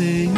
Imerso, ó Senhor,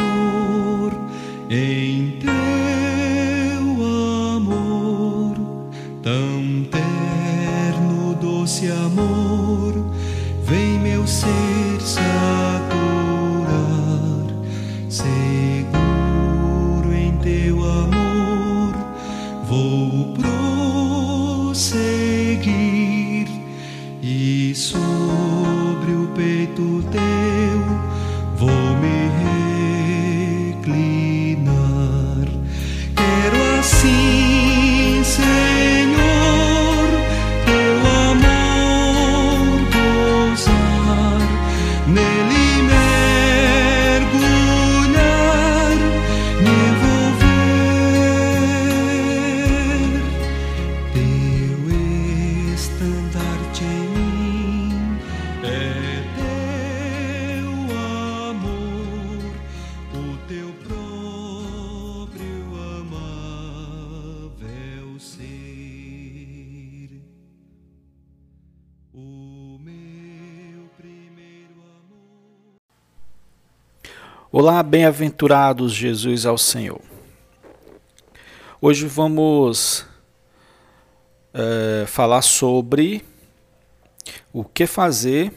Olá, bem-aventurados, Jesus ao Senhor. Hoje vamos eh, falar sobre o que fazer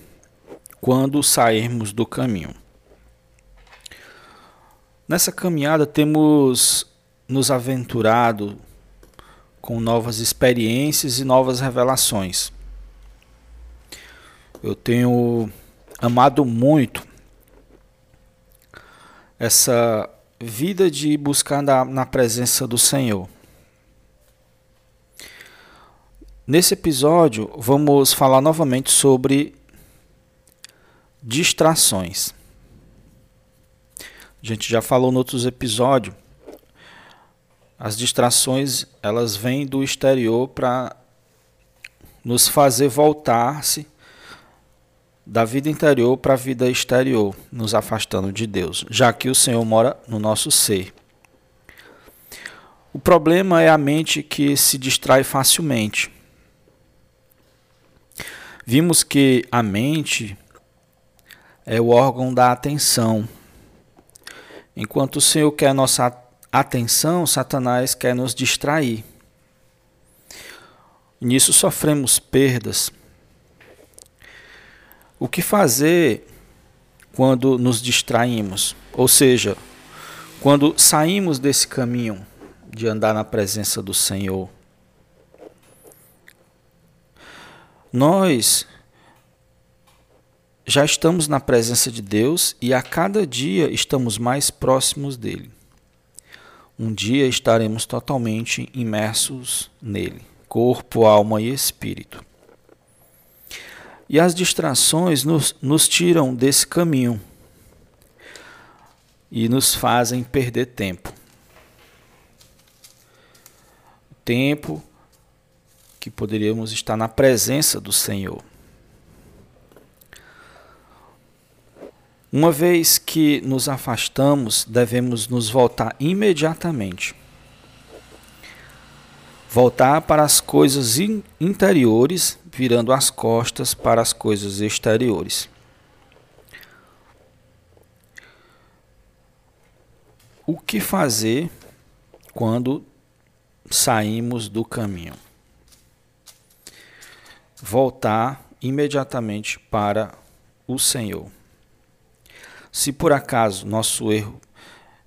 quando sairmos do caminho. Nessa caminhada temos nos aventurado com novas experiências e novas revelações. Eu tenho amado muito essa vida de buscar na, na presença do Senhor. Nesse episódio, vamos falar novamente sobre distrações. A gente já falou em outros episódios. As distrações, elas vêm do exterior para nos fazer voltar-se da vida interior para a vida exterior, nos afastando de Deus, já que o Senhor mora no nosso ser. O problema é a mente que se distrai facilmente. Vimos que a mente é o órgão da atenção. Enquanto o Senhor quer nossa atenção, Satanás quer nos distrair. Nisso sofremos perdas. O que fazer quando nos distraímos? Ou seja, quando saímos desse caminho de andar na presença do Senhor? Nós já estamos na presença de Deus e a cada dia estamos mais próximos dele. Um dia estaremos totalmente imersos nele, corpo, alma e espírito. E as distrações nos, nos tiram desse caminho e nos fazem perder tempo. Tempo que poderíamos estar na presença do Senhor. Uma vez que nos afastamos, devemos nos voltar imediatamente. Voltar para as coisas interiores, virando as costas para as coisas exteriores. O que fazer quando saímos do caminho? Voltar imediatamente para o Senhor. Se por acaso nosso erro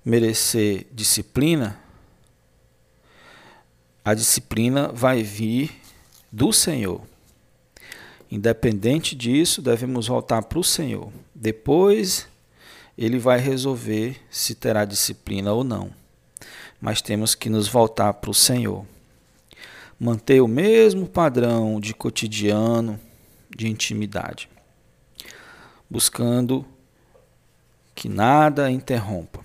merecer disciplina, a disciplina vai vir do Senhor. Independente disso, devemos voltar para o Senhor. Depois, Ele vai resolver se terá disciplina ou não. Mas temos que nos voltar para o Senhor. Manter o mesmo padrão de cotidiano, de intimidade. Buscando que nada interrompa.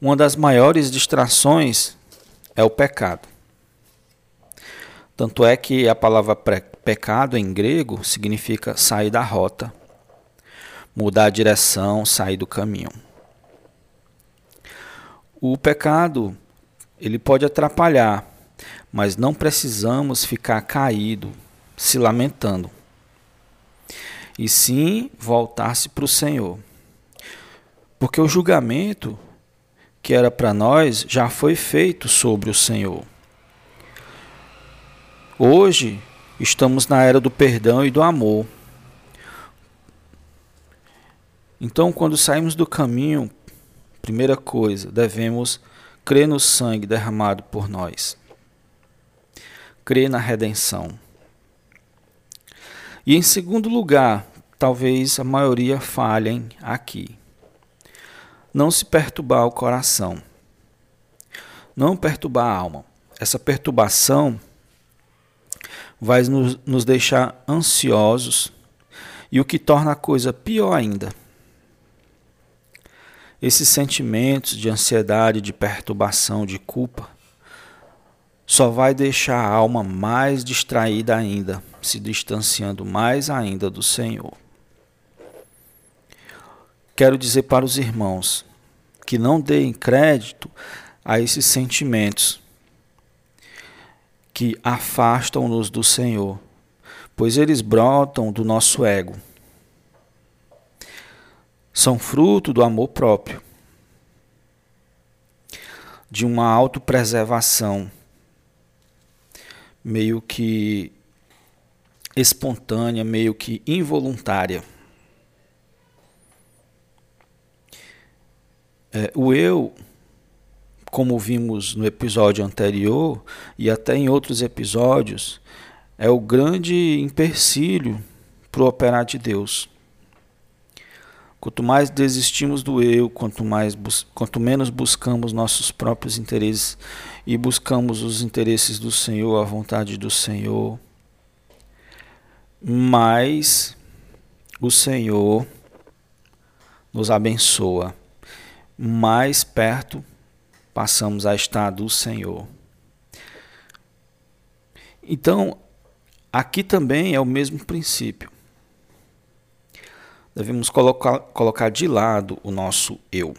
Uma das maiores distrações é o pecado. Tanto é que a palavra pecado em grego significa sair da rota, mudar a direção, sair do caminho. O pecado, ele pode atrapalhar, mas não precisamos ficar caído, se lamentando. e sim voltar-se para o Senhor. Porque o julgamento que era para nós já foi feito sobre o Senhor. Hoje estamos na era do perdão e do amor. Então, quando saímos do caminho, primeira coisa, devemos crer no sangue derramado por nós. Crer na redenção. E em segundo lugar, talvez a maioria falhem aqui. Não se perturbar o coração. Não perturbar a alma. Essa perturbação vai nos, nos deixar ansiosos e o que torna a coisa pior ainda esses sentimentos de ansiedade, de perturbação, de culpa, só vai deixar a alma mais distraída ainda, se distanciando mais ainda do Senhor. Quero dizer para os irmãos que não deem crédito a esses sentimentos que afastam-nos do Senhor, pois eles brotam do nosso ego são fruto do amor próprio, de uma autopreservação meio que espontânea, meio que involuntária. É, o eu, como vimos no episódio anterior e até em outros episódios, é o grande empecilho para o operar de Deus. Quanto mais desistimos do eu, quanto, mais quanto menos buscamos nossos próprios interesses e buscamos os interesses do Senhor, a vontade do Senhor, mais o Senhor nos abençoa, mais perto passamos a estar do Senhor. Então, aqui também é o mesmo princípio devemos colocar, colocar de lado o nosso eu.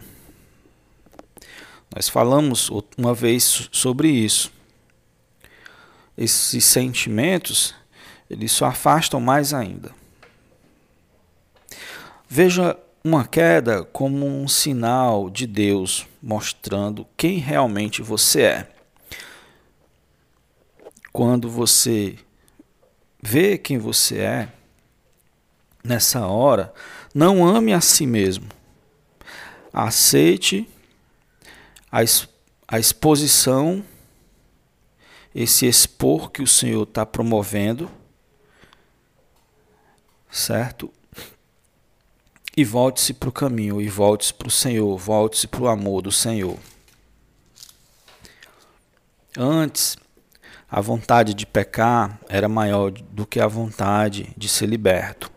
Nós falamos uma vez sobre isso. Esses sentimentos, eles só afastam mais ainda. Veja uma queda como um sinal de Deus mostrando quem realmente você é. Quando você vê quem você é, nessa hora, não ame a si mesmo. Aceite a, a exposição, esse expor que o Senhor está promovendo, certo? E volte-se para o caminho, e volte-se para o Senhor, volte-se para o amor do Senhor. Antes, a vontade de pecar era maior do que a vontade de ser liberto.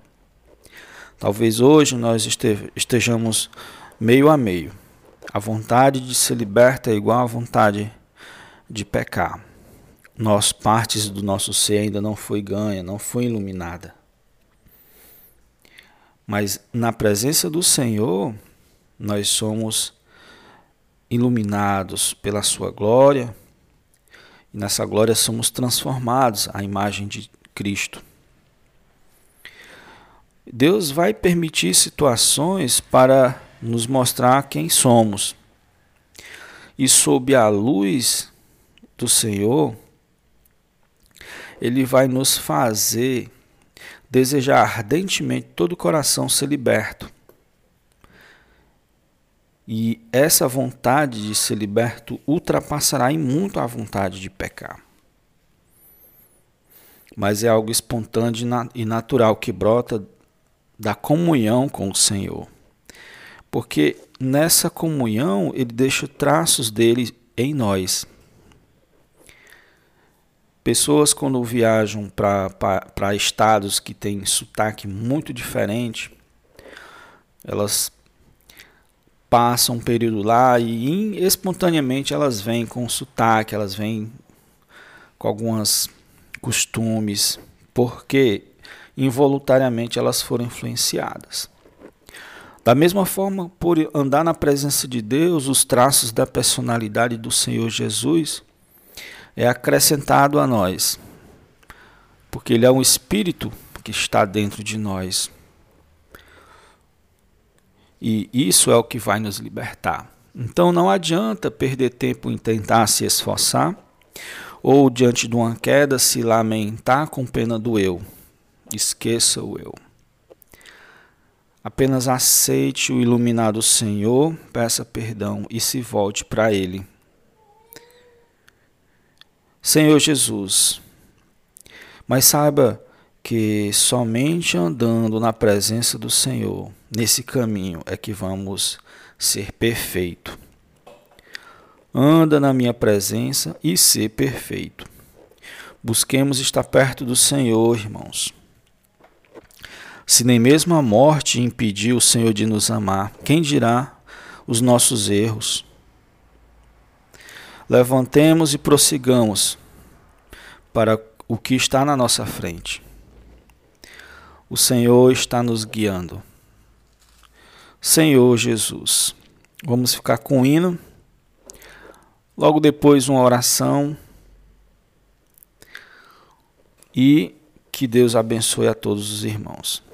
Talvez hoje nós estejamos meio a meio. A vontade de ser liberta é igual à vontade de pecar. Nós, partes do nosso ser ainda não foi ganha, não foi iluminada. Mas na presença do Senhor, nós somos iluminados pela sua glória, e nessa glória somos transformados à imagem de Cristo. Deus vai permitir situações para nos mostrar quem somos. E sob a luz do Senhor, Ele vai nos fazer desejar ardentemente todo o coração ser liberto. E essa vontade de ser liberto ultrapassará em muito a vontade de pecar. Mas é algo espontâneo e natural que brota da comunhão com o Senhor. Porque nessa comunhão ele deixa traços dele em nós. Pessoas quando viajam para estados que têm sotaque muito diferente, elas passam um período lá e espontaneamente elas vêm com sotaque, elas vêm com alguns costumes, porque involuntariamente elas foram influenciadas. Da mesma forma, por andar na presença de Deus, os traços da personalidade do Senhor Jesus é acrescentado a nós, porque Ele é um Espírito que está dentro de nós. E isso é o que vai nos libertar. Então não adianta perder tempo em tentar se esforçar ou diante de uma queda se lamentar com pena do eu. Esqueça o eu. Apenas aceite o iluminado Senhor, peça perdão e se volte para Ele. Senhor Jesus, mas saiba que somente andando na presença do Senhor, nesse caminho, é que vamos ser perfeito. Anda na minha presença e ser perfeito. Busquemos estar perto do Senhor, irmãos. Se nem mesmo a morte impediu o Senhor de nos amar, quem dirá os nossos erros? Levantemos e prossigamos para o que está na nossa frente. O Senhor está nos guiando. Senhor Jesus, vamos ficar com o hino. Logo depois, uma oração. E que Deus abençoe a todos os irmãos.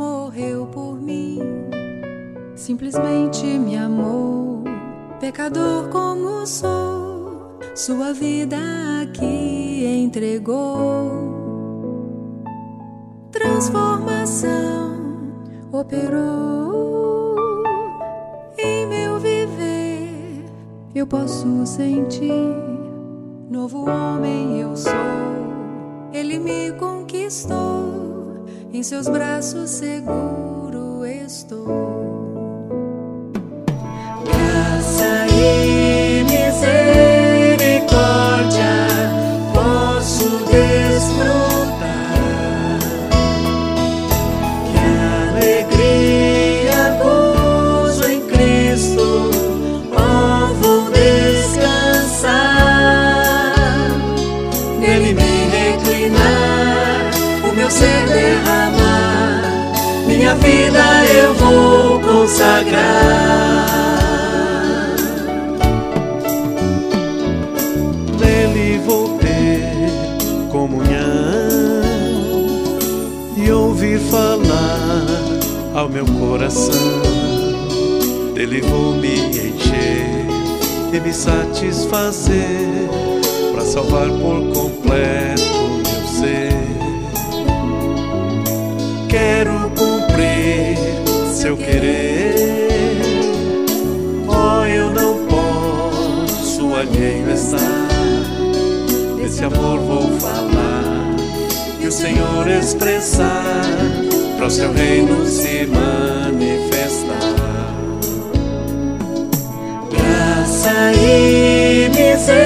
Morreu por mim, simplesmente me amou, pecador como sou, sua vida aqui entregou. Transformação operou em meu viver, eu posso sentir Novo homem eu sou, ele me conquistou, em seus braços seguro estou. Falar ao meu coração. Dele vou me encher e me satisfazer para salvar por completo meu ser. Quero seu querer. Oh, eu não posso alheio estar. Desse amor vou falar o Senhor expressar para o seu reino se manifestar. Graça e misericórdia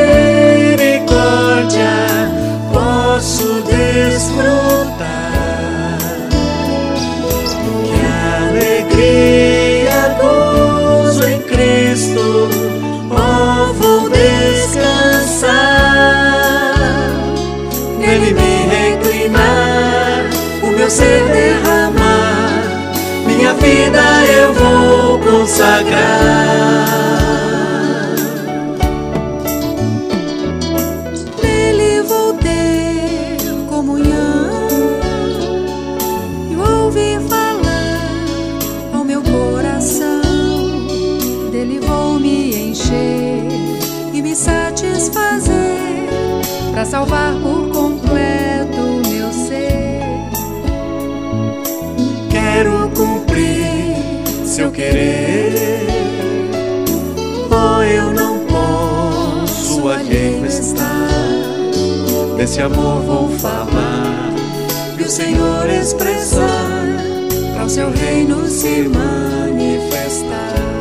posso desfrutar. Ouvir falar ao meu coração. Dele vou me encher e me satisfazer para salvar por completo quero cumprir seu querer. Oh, eu não posso alheio. Desse amor vou falar e o Senhor expressar para o seu reino se manifestar.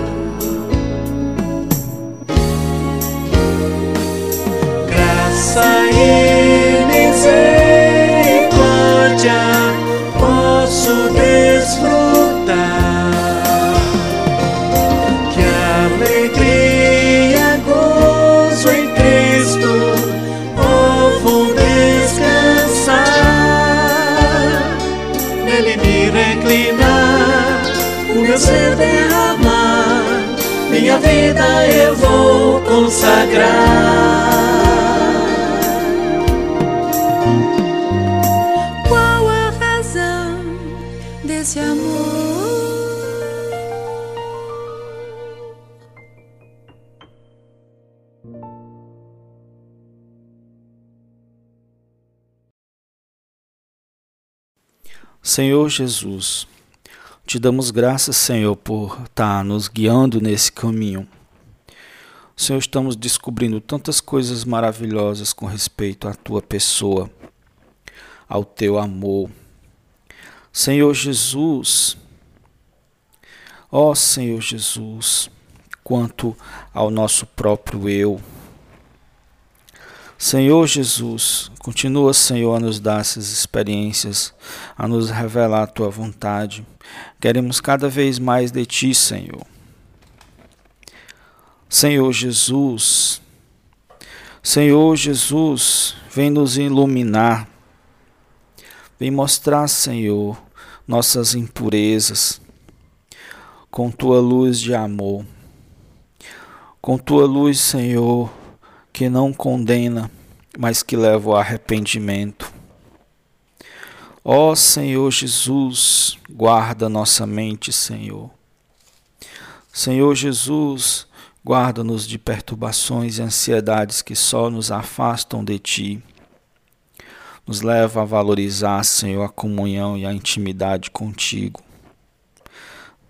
Alegrar. Qual a razão desse amor? Senhor Jesus, te damos graças, Senhor, por estar tá nos guiando nesse caminho. Senhor, estamos descobrindo tantas coisas maravilhosas com respeito à tua pessoa, ao teu amor. Senhor Jesus, ó Senhor Jesus, quanto ao nosso próprio eu, Senhor Jesus, continua, Senhor, a nos dar essas experiências, a nos revelar a tua vontade. Queremos cada vez mais de ti, Senhor. Senhor Jesus, Senhor Jesus, vem nos iluminar, vem mostrar, Senhor, nossas impurezas com tua luz de amor, com tua luz, Senhor que não condena, mas que leva ao arrependimento. Ó Senhor Jesus, guarda nossa mente, Senhor. Senhor Jesus, guarda-nos de perturbações e ansiedades que só nos afastam de Ti. Nos leva a valorizar, Senhor, a comunhão e a intimidade contigo.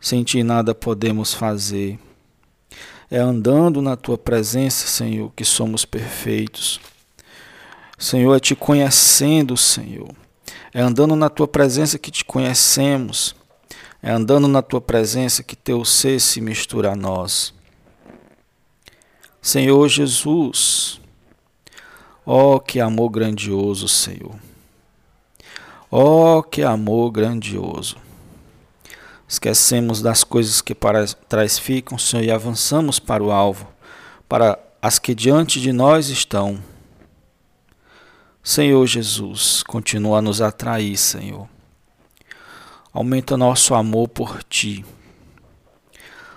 Sem Ti nada podemos fazer. É andando na tua presença, Senhor, que somos perfeitos. Senhor, é te conhecendo, Senhor. É andando na tua presença que te conhecemos. É andando na tua presença que teu ser se mistura a nós. Senhor Jesus, ó oh, que amor grandioso, Senhor. Ó oh, que amor grandioso. Esquecemos das coisas que para trás ficam, Senhor, e avançamos para o alvo, para as que diante de nós estão. Senhor Jesus, continua a nos atrair, Senhor. Aumenta nosso amor por Ti.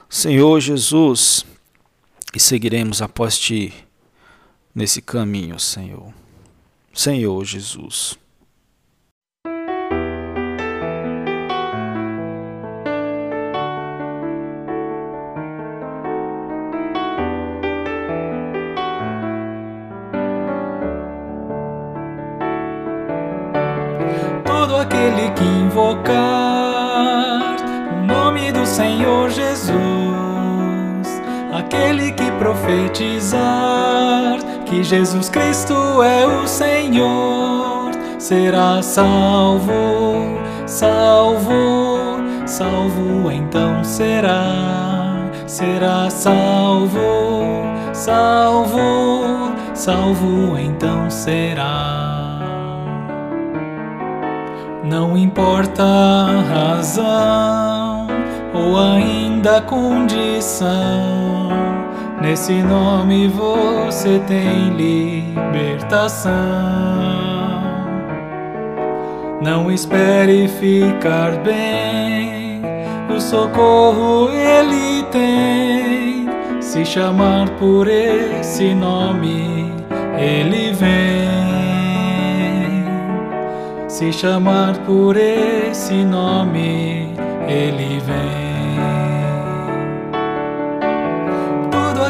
Senhor Jesus, e seguiremos após Ti nesse caminho, Senhor. Senhor Jesus. todo aquele que invocar o nome do Senhor Jesus, aquele que profetizar que Jesus Cristo é o Senhor, será salvo, salvo, salvo então será, será salvo, salvo, salvo então será. Não importa a razão ou ainda a condição, nesse nome você tem libertação. Não espere ficar bem, o socorro ele tem. Se chamar por esse nome, ele vem se chamar por esse nome, ele vem.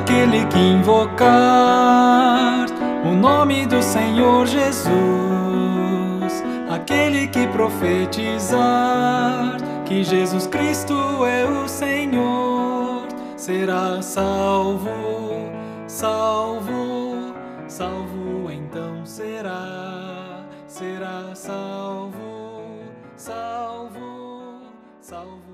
Aquele que invocar o nome do Senhor Jesus, aquele que profetizar que Jesus Cristo é o Senhor, será salvo, salvo, salvo então será será salvo, salvo, salvo.